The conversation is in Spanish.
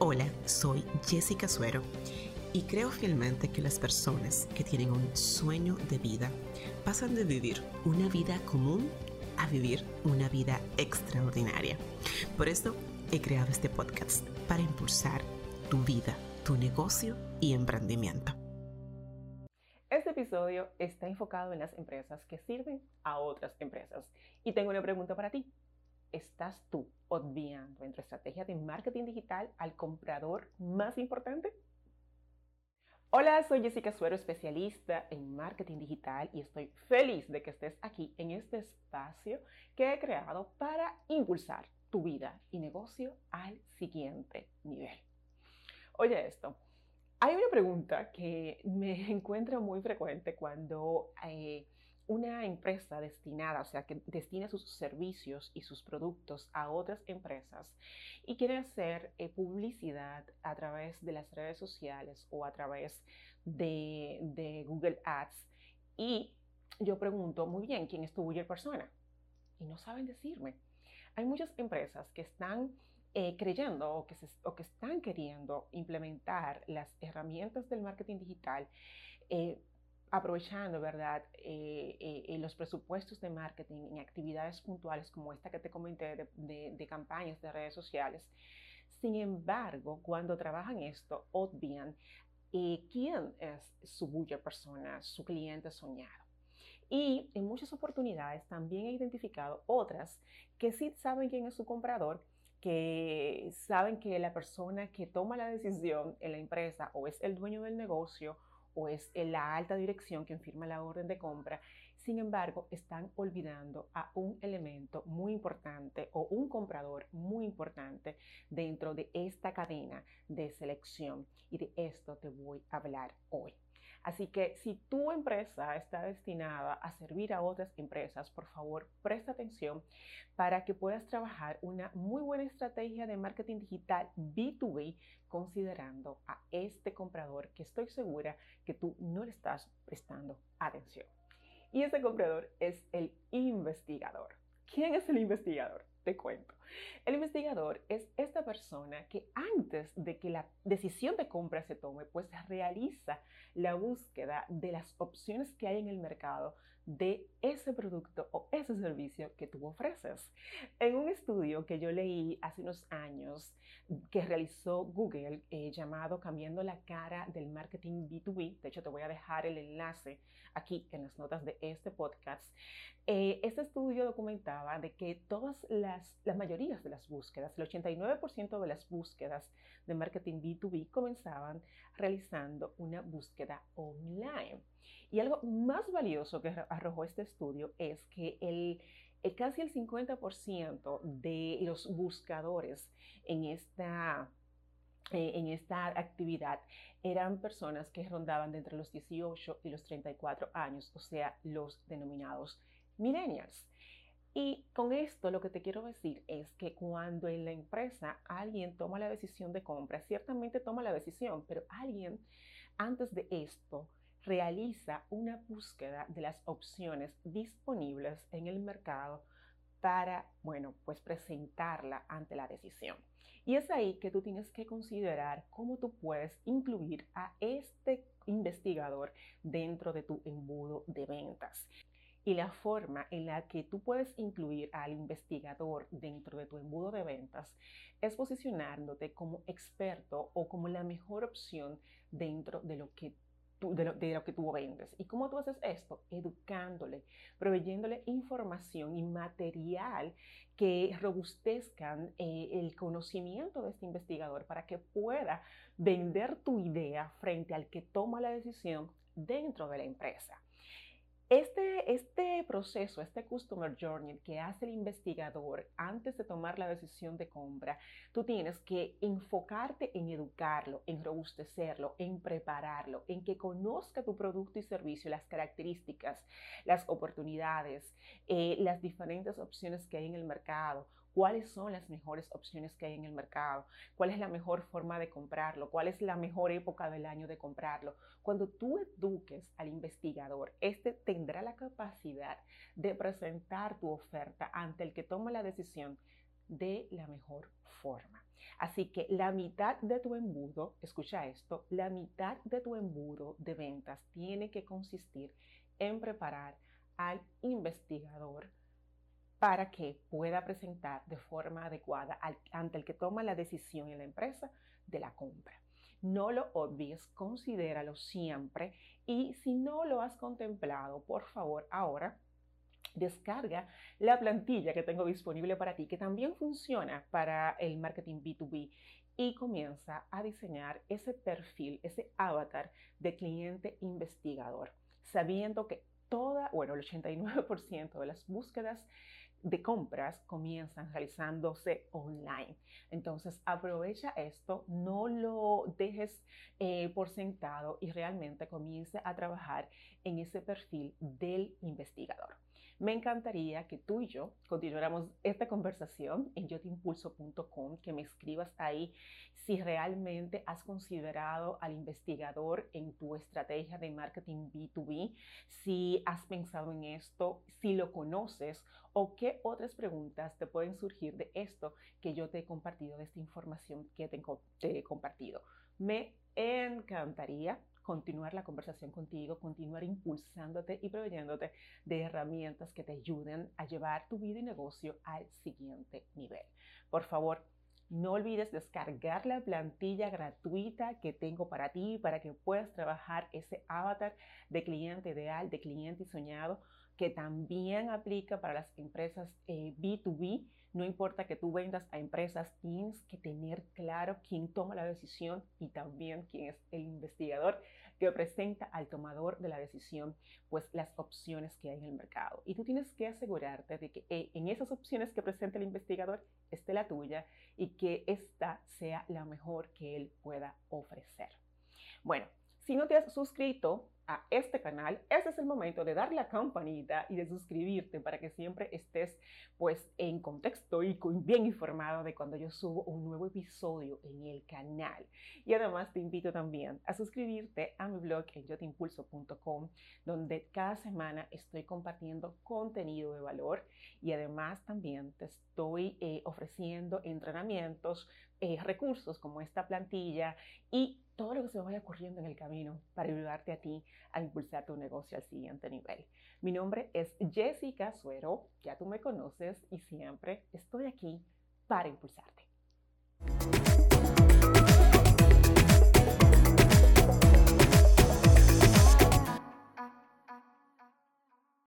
Hola, soy Jessica Suero y creo fielmente que las personas que tienen un sueño de vida pasan de vivir una vida común a vivir una vida extraordinaria. Por eso he creado este podcast para impulsar tu vida, tu negocio y emprendimiento. Este episodio está enfocado en las empresas que sirven a otras empresas. Y tengo una pregunta para ti estás tú obviando en tu estrategia de marketing digital al comprador más importante? Hola, soy Jessica Suero, especialista en marketing digital y estoy feliz de que estés aquí en este espacio que he creado para impulsar tu vida y negocio al siguiente nivel. Oye esto, hay una pregunta que me encuentro muy frecuente cuando... Eh, una empresa destinada, o sea, que destina sus servicios y sus productos a otras empresas y quiere hacer eh, publicidad a través de las redes sociales o a través de, Google Ads. Y yo pregunto, muy bien, ¿quién es tu buyer persona? Y no saben decirme. Hay muchas empresas que están eh, creyendo o que, o que, están queriendo implementar las herramientas del marketing digital eh, aprovechando, ¿verdad?, eh, eh, los presupuestos de marketing en actividades puntuales como esta que te comenté de, campañas de redes sociales. Sin embargo, cuando trabajan esto, obvian eh, quién es su buyer persona, su cliente soñado. Y en muchas oportunidades también he identificado otras que sí saben quién es su comprador, que saben que la persona que toma la decisión en la empresa o es el dueño del negocio o es la alta dirección quien firma la orden de compra. Sin embargo, están olvidando a un elemento muy importante o un comprador muy importante dentro de esta cadena de selección. Y de esto te voy a hablar hoy. Así que si tu empresa está destinada a servir a otras empresas, por favor, presta atención para que puedas trabajar una muy buena estrategia de marketing digital B2B considerando a este comprador que estoy segura que tú no le estás prestando atención. Y ese comprador es el investigador. ¿Quién es el investigador? Te cuento. El investigador es esta persona que antes de que la decisión de compra se tome, pues realiza la búsqueda de las opciones que hay en el mercado de ese producto o ese servicio que tú ofreces. En un estudio que yo leí hace unos años que realizó Google eh, llamado Cambiando la cara del marketing B2B, de hecho te voy a dejar el enlace aquí en las notas de este podcast, eh, este estudio documentaba de que todas las, las de las búsquedas, el 89% de las búsquedas de marketing B2B comenzaban realizando una búsqueda online. Y algo más valioso que arrojó este estudio es que el, casi el 50% de los buscadores en esta eh, en esta actividad eran personas que rondaban de entre los 18 y los 34 años, o sea, los denominados millennials. Y con esto lo que te quiero decir es que cuando en la empresa alguien toma la decisión de compra, ciertamente toma la decisión, pero alguien antes de esto realiza una búsqueda de las opciones disponibles en el mercado para, bueno, pues presentarla ante la decisión. Y es ahí que tú tienes que considerar cómo tú puedes incluir a este investigador dentro de tu embudo de ventas. Y la forma en la que tú puedes incluir al investigador dentro de tu embudo de ventas es posicionándote como experto o como la mejor opción dentro de lo que de, lo, que tú vendes. ¿Y cómo tú haces esto? Educándole, proveyéndole información y material que robustezcan eh, el conocimiento de este investigador para que pueda vender tu idea frente al que toma la decisión dentro de la empresa. Este, este proceso, este Customer Journey que hace el investigador antes de tomar la decisión de compra, tú tienes que enfocarte en educarlo, en robustecerlo, en prepararlo, en que conozca tu producto y servicio, las características, las oportunidades, eh, las diferentes opciones que hay en el mercado, cuáles son las mejores opciones que hay en el mercado, cuál es la mejor forma de comprarlo, cuál es la mejor época del año de comprarlo. Cuando tú eduques al investigador, este tendrá la capacidad de presentar tu oferta ante el que tome la decisión de la mejor forma. Así que la mitad de tu embudo, escucha esto, la mitad de tu embudo de ventas tiene que consistir en preparar al investigador para que pueda presentar de forma adecuada ante el que toma la decisión en la empresa de la compra. No lo obvies, considéralo siempre y si no lo has contemplado, por favor, ahora descarga la plantilla que tengo disponible para ti, que también funciona para el marketing B2B y comienza a diseñar ese perfil, ese avatar de cliente investigador, sabiendo que toda, bueno, el 89% de las búsquedas de compras comienzan realizándose online. Entonces aprovecha esto, no lo dejes eh, por sentado y realmente comience a trabajar en ese perfil del investigador. Me encantaría que tú y yo continuáramos esta conversación en yotimpulso.com, que me escribas ahí si realmente has considerado al investigador en tu estrategia de marketing B2B, si has pensado en esto, si lo conoces o qué otras preguntas te pueden surgir de esto que yo te he compartido, de esta información que te he compartido. Me encantaría continuar la conversación contigo, continuar impulsándote y proveyéndote de herramientas que te ayuden a llevar tu vida y negocio al siguiente nivel. Por favor, no olvides descargar la plantilla gratuita que tengo para ti para que puedas trabajar ese avatar de cliente ideal, de cliente soñado, que también aplica para las empresas B2B eh, no importa que tú vendas a empresas, tienes que tener claro quién toma la decisión y también quién es el investigador que presenta al tomador de la decisión, pues las opciones que hay en el mercado. Y tú tienes que asegurarte de que eh, en esas opciones que presenta el investigador esté la tuya y que esta sea la mejor que él pueda ofrecer. Bueno, si no te has suscrito a este canal, ese es el momento de dar la campanita y de suscribirte para que siempre estés pues en contexto y bien informado de cuando yo subo un nuevo episodio en el canal. Y además te invito también a suscribirte a mi blog en yotimpulso.com donde cada semana estoy compartiendo contenido de valor y además también te estoy eh, ofreciendo entrenamientos, eh, recursos como esta plantilla y todo lo que se vaya ocurriendo en el camino para ayudarte a ti a impulsar tu negocio al siguiente nivel. Mi nombre es Jessica Suero, ya tú me conoces y siempre estoy aquí para impulsarte.